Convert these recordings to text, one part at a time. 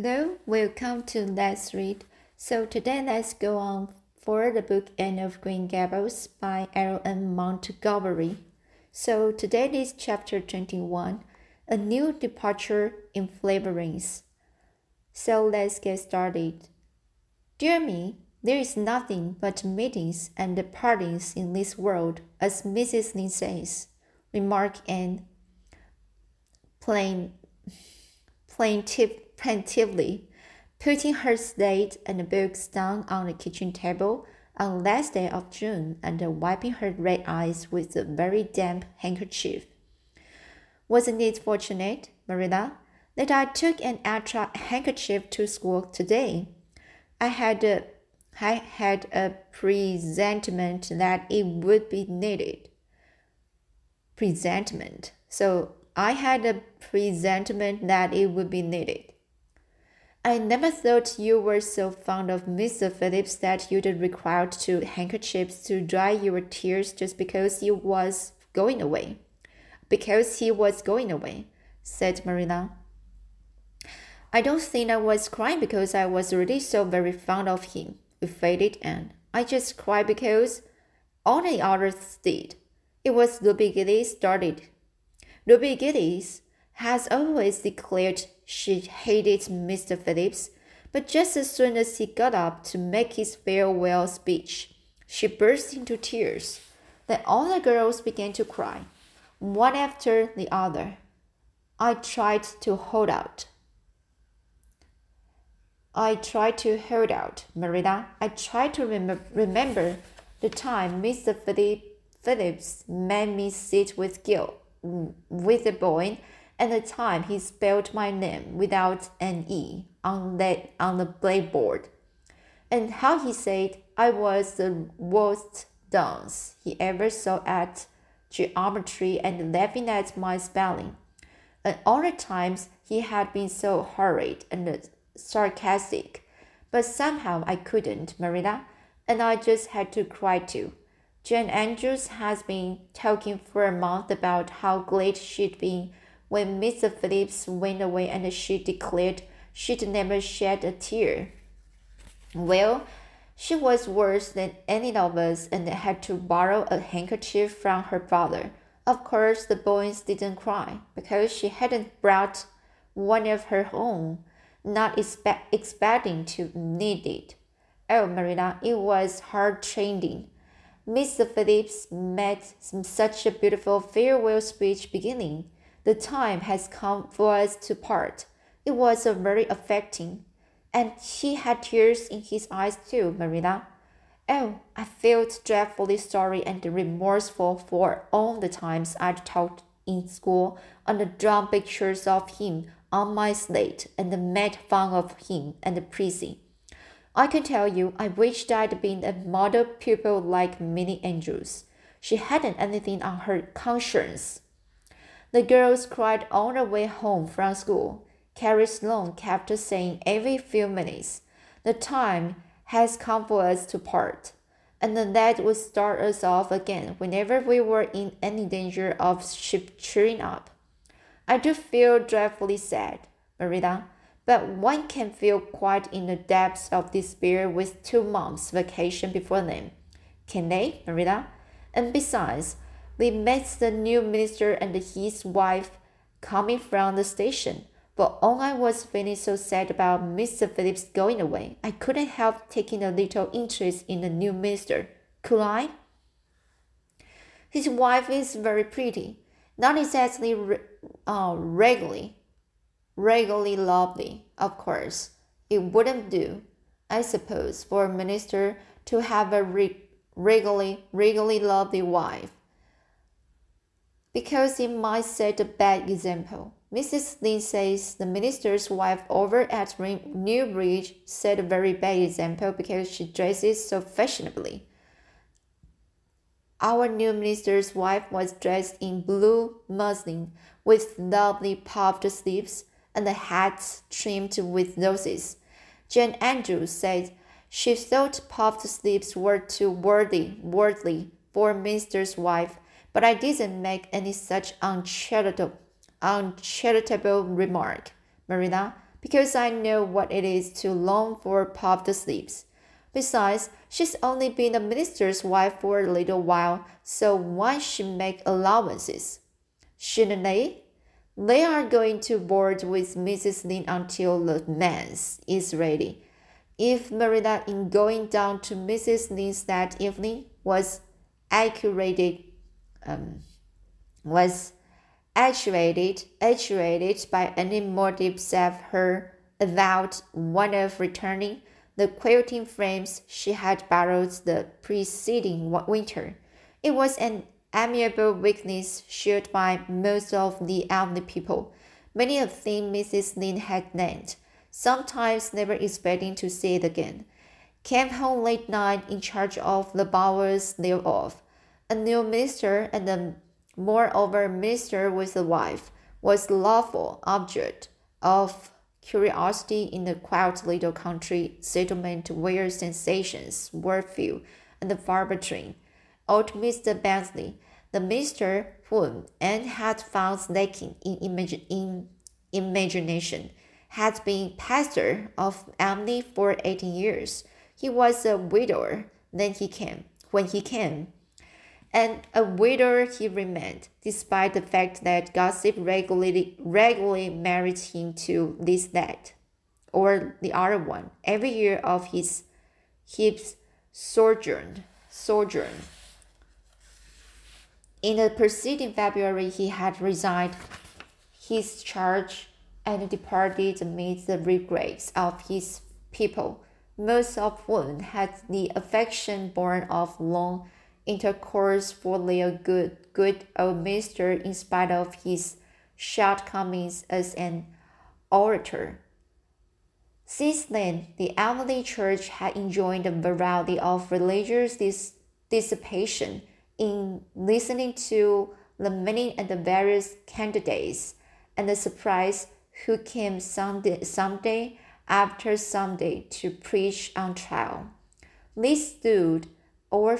Hello, welcome to Let's Read. So today let's go on for the book Anne of Green Gables by L.M. Montgomery. So today is chapter 21, a new departure in flavorings. So let's get started. Dear me, there is nothing but meetings and partings in this world, as Mrs. Lynde says, remarked Anne plain, plaintive plaintively, putting her slate and books down on the kitchen table on the last day of June and wiping her red eyes with a very damp handkerchief. Wasn't it fortunate, Marilla, that I took an extra handkerchief to school today? I had a, I had a presentiment that it would be needed. Presentiment. So I had a presentiment that it would be needed. I never thought you were so fond of Mr. Phillips that you'd require two handkerchiefs to dry your tears just because he was going away. Because he was going away, said Marilla. I don't think I was crying because I was really so very fond of him, evaded Anne. I just cried because all the others did. It was Ruby Gillis started. Ruby Gillis has always declared she hated Mr. Phillips, but just as soon as he got up to make his farewell speech, she burst into tears. Then all the girls began to cry, one after the other. I tried to hold out. I tried to hold out, Marilla. I tried to remember, remember the time Mr. Phillips made me sit with Gil, with the boy at the time, he spelled my name without an E on the, on the blackboard. And how he said I was the worst dunce he ever saw at geometry and laughing at my spelling. And the times he had been so hurried and sarcastic. But somehow I couldn't, Marilla, and I just had to cry too. Jane Andrews has been talking for a month about how glad she'd been when Mr. Phillips went away and she declared she'd never shed a tear. Well, she was worse than any of us and had to borrow a handkerchief from her father. Of course, the boys didn't cry because she hadn't brought one of her own, not expect, expecting to need it. Oh, Marilla, it was heart changing. Mr. Phillips made such a beautiful farewell speech beginning. The time has come for us to part. It was very affecting, and he had tears in his eyes too, Marilla. Oh, I felt dreadfully sorry and remorseful for all the times I'd talked in school and the drawn pictures of him on my slate and made fun of him and Prissy. I can tell you, I wished I'd been a model pupil like Minnie Andrews. She hadn't anything on her conscience. The girls cried all the way home from school. Carrie Sloane kept saying every few minutes, The time has come for us to part. And that would start us off again whenever we were in any danger of ship cheering up. I do feel dreadfully sad, Marilla, but one can feel quite in the depths of despair with two months' vacation before them. Can they, Marilla? And besides, we met the new minister and his wife coming from the station. But all I was feeling so sad about Mr. Phillips going away, I couldn't help taking a little interest in the new minister. Could I? His wife is very pretty, not exactly uh, regularly, regularly lovely, of course. It wouldn't do, I suppose, for a minister to have a re- regularly, regularly lovely wife because it might set a bad example. Mrs. Lynde says the minister's wife over at Newbridge set a very bad example because she dresses so fashionably. Our new minister's wife was dressed in blue muslin with lovely puffed sleeves and a hat trimmed with roses. Jane Andrews said she thought puffed sleeves were too worldly, worldly for a minister's wife but I didn't make any such uncharitable, uncharitable remark, Marilla, because I know what it is to long for puffed sleeves. Besides, she's only been a minister's wife for a little while, so one should make allowances. Shouldn't they? They are going to board with Mrs. Lynde until the manse is ready. If Marilla, in going down to Mrs. Lynde's that evening, was accurate, um, was actuated, actuated by any motive save her avowed one of returning the quilting frames she had borrowed the preceding winter. It was an amiable weakness shared by most of the elderly people, many of them Mrs. Lynde had named, sometimes never expecting to see it again. Came home late night in charge of the bowels thereof. A new minister and a moreover minister with a wife was the lawful object of curiosity in the quiet little country settlement where sensations were few and far between old Mr. Bentley, the minister whom Anne had found lacking in, imag- in imagination, had been pastor of Emily for eighteen years. He was a widower then he came when he came, and a widower he remained, despite the fact that gossip regularly regularly married him to this that or the other one every year of his his sojourn sojourn. In the preceding February, he had resigned his charge and departed amid the regrets of his people, most of whom had the affection born of long intercourse for their good, good old master in spite of his shortcomings as an orator. Since then, the Emily Church had enjoyed a variety of religious dis- dissipation in listening to the many and the various candidates and the surprise who came Sunday, Sunday after Sunday to preach on trial. These stood or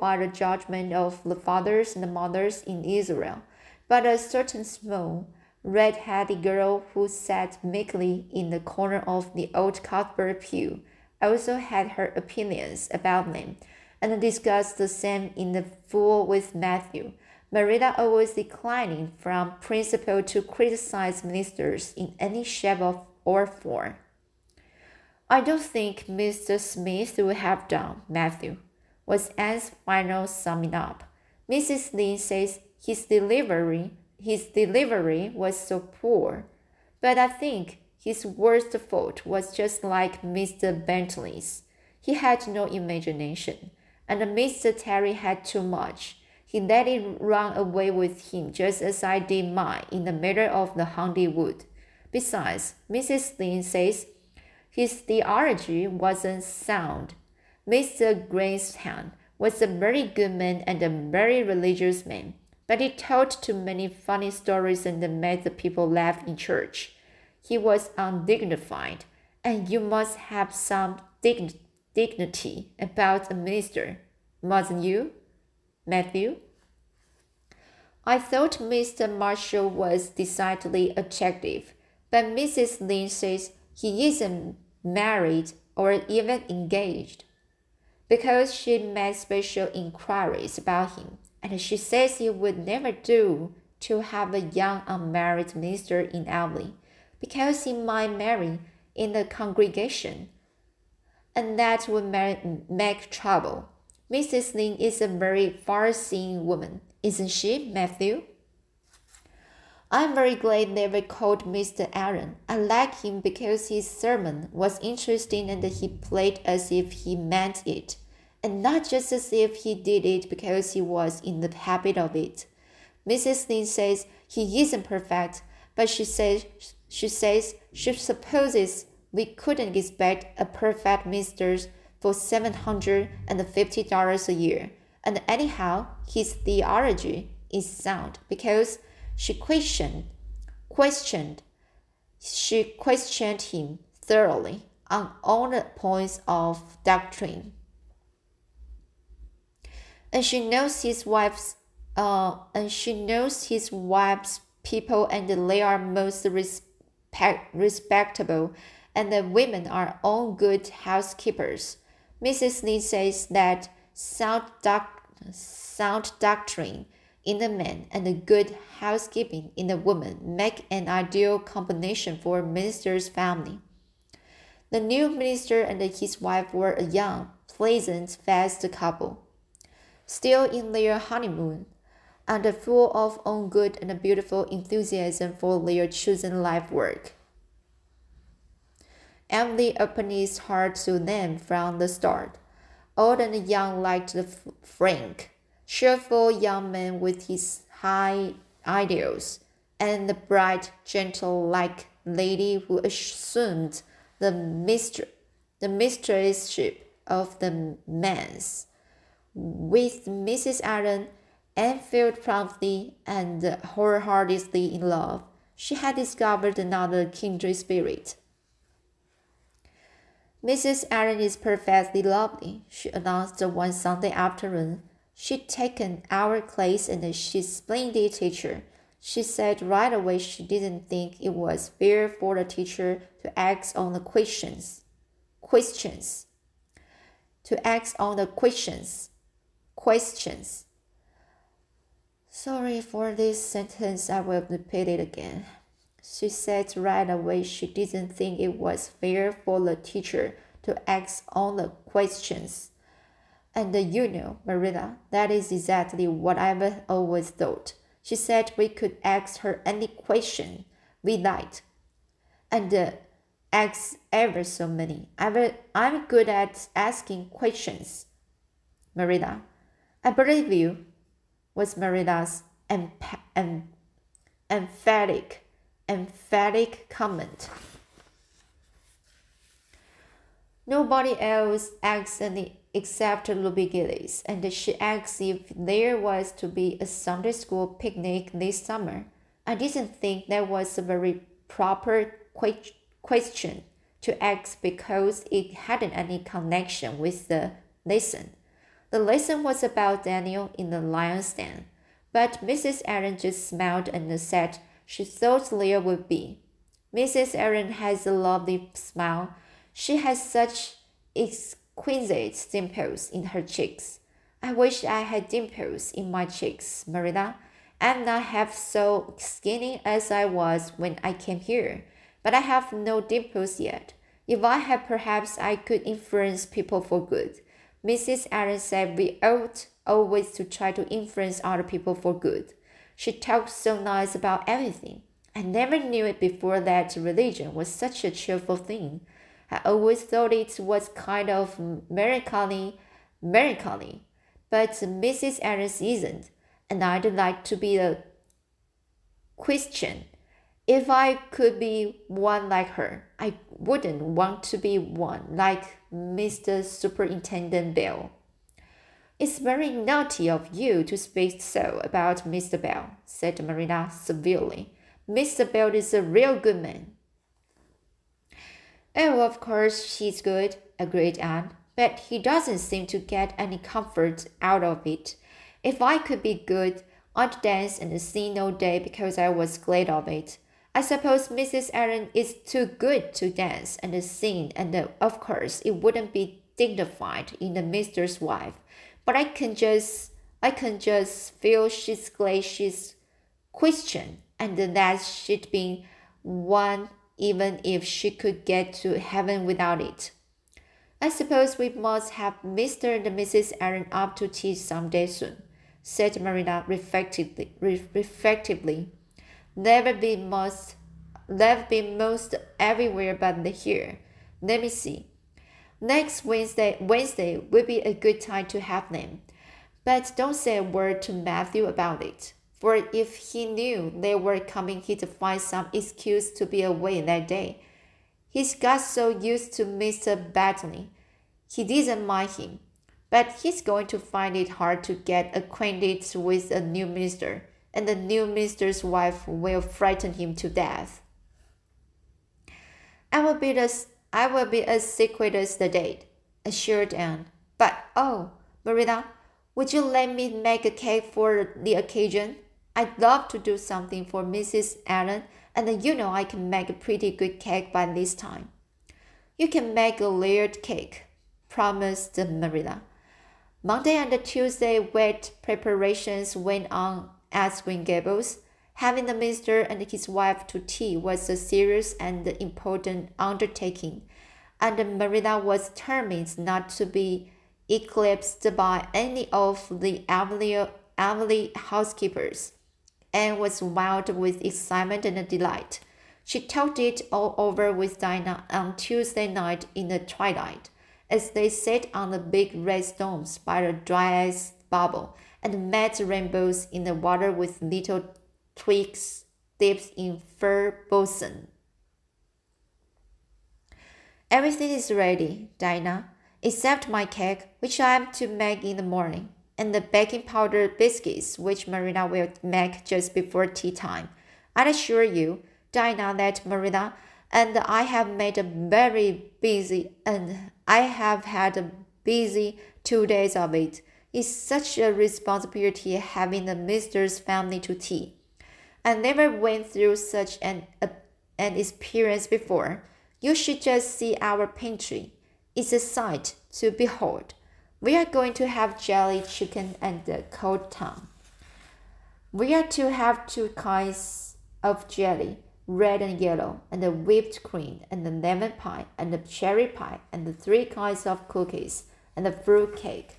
by the judgment of the fathers and the mothers in Israel, but a certain small, red-headed girl who sat meekly in the corner of the old Cuthbert pew also had her opinions about them and discussed the same in the full with Matthew. Marilla always declining from principle to criticize ministers in any shape of or form. I don't think Mr. Smith would have done, Matthew, was Anne's final summing up. Mrs. Lynde says his delivery his delivery was so poor, but I think his worst fault was just like Mr. Bentley's. He had no imagination and Mr. Terry had too much. He let it run away with him just as I did mine in the middle of the haunted wood. Besides, Mrs. Lynde says his theology wasn't sound. Mr. Greenstown was a very good man and a very religious man, but he told too many funny stories and made the people laugh in church. He was undignified, and you must have some dignity dignity about a minister, mustn't you, Matthew? I thought Mr. Marshall was decidedly attractive, but Mrs. Lynde says he isn't married or even engaged. Because she made special inquiries about him, and she says it would never do to have a young unmarried minister in Avonlea, because he might marry in the congregation and that would make trouble. Mrs. Lynde is a very far seeing woman, isn't she, Matthew? I'm very glad they called Mr. Allen. I like him because his sermon was interesting and he played as if he meant it, and not just as if he did it because he was in the habit of it. Mrs. Lynde says he isn't perfect, but she says she says she supposes we couldn't expect a perfect mistress for $750 a year. And anyhow, his theology is sound because she questioned, questioned, she questioned him thoroughly on all the points of doctrine. And she knows his wife's, uh, and she knows his wife's people, and they are most respect, respectable, and the women are all good housekeepers. Mrs. Lee says that sound, doc, sound doctrine in the man and the good housekeeping in the woman make an ideal combination for a minister's family. The new minister and his wife were a young, pleasant, fast couple, still in their honeymoon, and full of own good and beautiful enthusiasm for their chosen life work. Emily opened his heart to them from the start. Old and young liked the frank, cheerful young man with his high ideals, and the bright, gentle like lady who assumed the mistress the mistressship of the manse. With Mrs. Allen, Anne felt promptly and wholeheartedly in love. She had discovered another kindred spirit. Mrs. Allen is perfectly lovely, she announced one Sunday afternoon. She'd taken our class and she's splendid teacher. She said right away she didn't think it was fair for the teacher to ask on the questions. Questions. To ask on the questions. Questions. Sorry for this sentence, I will repeat it again. She said right away she didn't think it was fair for the teacher to ask on the questions. And you know, Marilla, that is exactly what I've always thought. She said we could ask her any question we liked. And uh, ask ever so many. I'm, I'm good at asking questions. Marilla, I believe you, was Marilla's emp- em- emphatic, emphatic comment. Nobody else asks any except Ruby Gillis, and she asked if there was to be a Sunday school picnic this summer. I didn't think that was a very proper que- question to ask because it hadn't any connection with the lesson. The lesson was about Daniel in the lion's den, but Mrs. Allen just smiled and said she thought there would be. Mrs. Allen has a lovely smile. She has such exquisite dimples in her cheeks. I wish I had dimples in my cheeks, Marilla. I'm not half so skinny as I was when I came here, but I have no dimples yet. If I had, perhaps I could influence people for good. Mrs. Allen said we ought always to try to influence other people for good. She talked so nice about everything. I never knew it before that religion was such a cheerful thing. I always thought it was kind of melancholy, melancholy, but Mrs. Adams isn't, and I'd like to be a Christian. If I could be one like her, I wouldn't want to be one like Mr. Superintendent Bell. It's very naughty of you to speak so about Mr. Bell, said Marilla severely. Mr. Bell is a real good man. Oh, of course, she's good, agreed Anne, but he doesn't seem to get any comfort out of it. If I could be good, I'd dance and sing all day because I was glad of it. I suppose Mrs. Allen is too good to dance and sing, and of course it wouldn't be dignified in a minister's wife. But I can just, I can just feel she's glad she's Christian, and that she'd been one even if she could get to heaven without it. I suppose we must have Mr. and Mrs. Allen up to tea some day soon, said Marilla reflectively. reflectively. They've been most, they've been most everywhere but here. Let me see. Next Wednesday, Wednesday will be a good time to have them, but don't say a word to Matthew about it for if he knew they were coming, he'd find some excuse to be away that day. He's got so used to Mr. Bentley, he didn't mind him, but he's going to find it hard to get acquainted with a new minister, and the new minister's wife will frighten him to death. I will be as I will be as secret as the date, assured Anne. But oh, Marilla, would you let me make a cake for the occasion? I'd love to do something for Mrs. Allen and you know I can make a pretty good cake by this time. You can make a layered cake, promised Marilla. Monday and Tuesday wet preparations went on at Green Gables. Having the minister and his wife to tea was a serious and important undertaking, and Marilla was determined not to be eclipsed by any of the Avonlea housekeepers and was wild with excitement and delight. She talked it all over with Diana on Tuesday night in the twilight, as they sat on the big red stones by the Dryad's bubble and met rainbows in the water with little twigs dipped in fir balsam. Everything is ready, Diana, except my cake, which I am to make in the morning and the baking powder biscuits, which Marilla will make just before tea time. I assure you, Diana, that Marilla and I have made a very busy and I have had a busy two days of it. It's such a responsibility having the minister's family to tea. I never went through such an, a, an experience before. You should just see our pantry. It's a sight to behold. We are going to have jelly chicken and the cold tongue. We are to have two kinds of jelly, red and yellow, and the whipped cream, and the lemon pie, and the cherry pie, and the three kinds of cookies, and the fruit cake,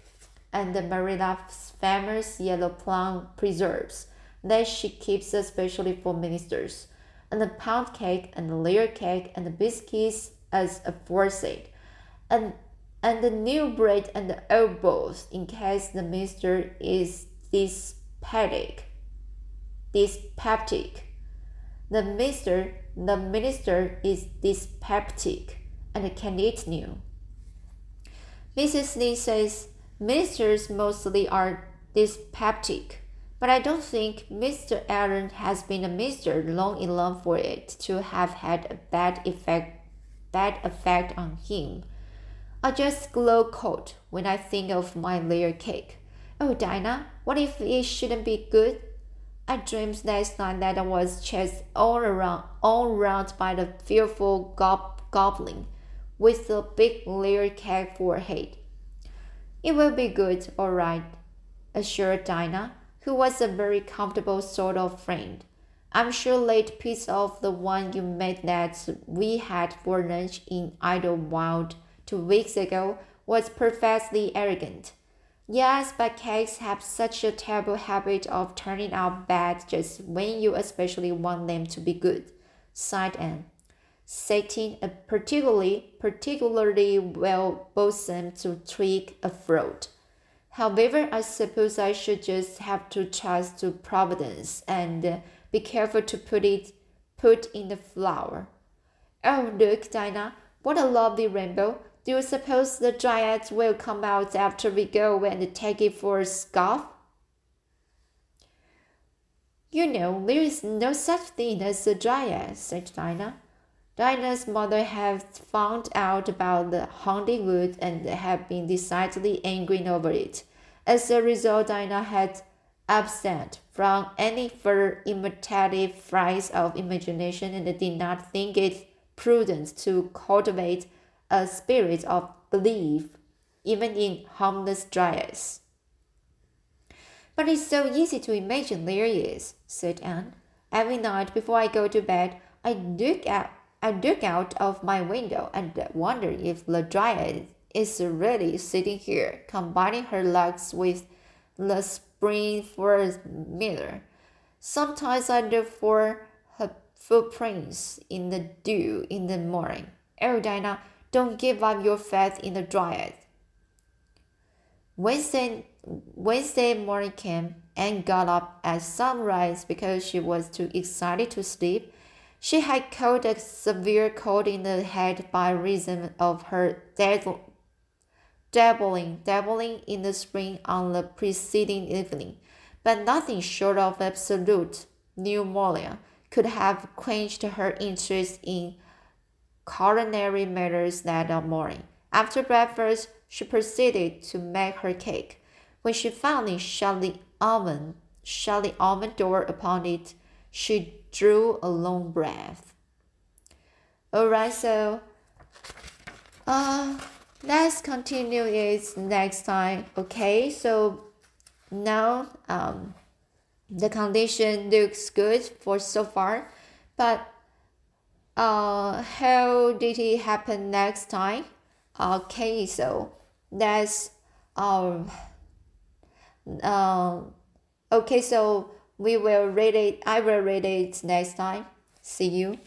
and the Marilla's famous yellow plum preserves that she keeps especially for ministers, and the pound cake, and the layer cake, and the biscuits as aforesaid, and and the new bread and the old bowls in case the minister is dyspeptic. Dyspeptic. The minister, the minister is dyspeptic and can eat new. Mrs. Lee says ministers mostly are dyspeptic, but I don't think Mr. Allen has been a minister long enough for it to have had a bad effect, bad effect on him. I just glow cold when I think of my layer cake. Oh, Diana, what if it shouldn't be good? I dreamed last night that I was chased all around, all around by the fearful gob goblin with a big layer cake for a head. It will be good, all right, assured Diana, who was a very comfortable sort of friend. I'm sure late piece of the one you made that we had for lunch in Idlewild two weeks ago was perfectly arrogant. Yes, but cakes have such a terrible habit of turning out bad just when you especially want them to be good, sighed Anne. Setting a particularly particularly well bosom to tweak a throat. However, I suppose I should just have to trust to Providence and be careful to put it put in the flour. Oh, look, Diana, what a lovely rainbow! Do you suppose the Dryads will come out after we go and take it for a scoff? You know, there is no such thing as a Dryad, said Diana. Diana's mother had found out about the haunted wood and had been decidedly angry over it. As a result, Diana had abstained from any further imitative flights of imagination and did not think it prudent to cultivate a spirit of belief, even in harmless dryads. But it's so easy to imagine there is, said Anne. Every night before I go to bed, I look at I look out of my window and wonder if the dryad is really sitting here, combining her legs with the spring for mirror. Sometimes I look for her footprints in the dew in the morning. Oh, Diana, don't give up your faith in the Dryad. Wednesday, Wednesday morning came and got up at sunrise because she was too excited to sleep. She had caught a severe cold in the head by reason of her dabbling, dabbling in the spring on the preceding evening, but nothing short of absolute pneumonia could have quenched her interest in culinary matters that morning. After breakfast, she proceeded to make her cake. When she finally shut the oven, shut the oven door upon it, She drew a long breath. Alright, so uh let's continue it next time. Okay, so now um the condition looks good for so far, but uh how did it happen next time? Okay, so that's um uh, okay so we will read it i will read it next time see you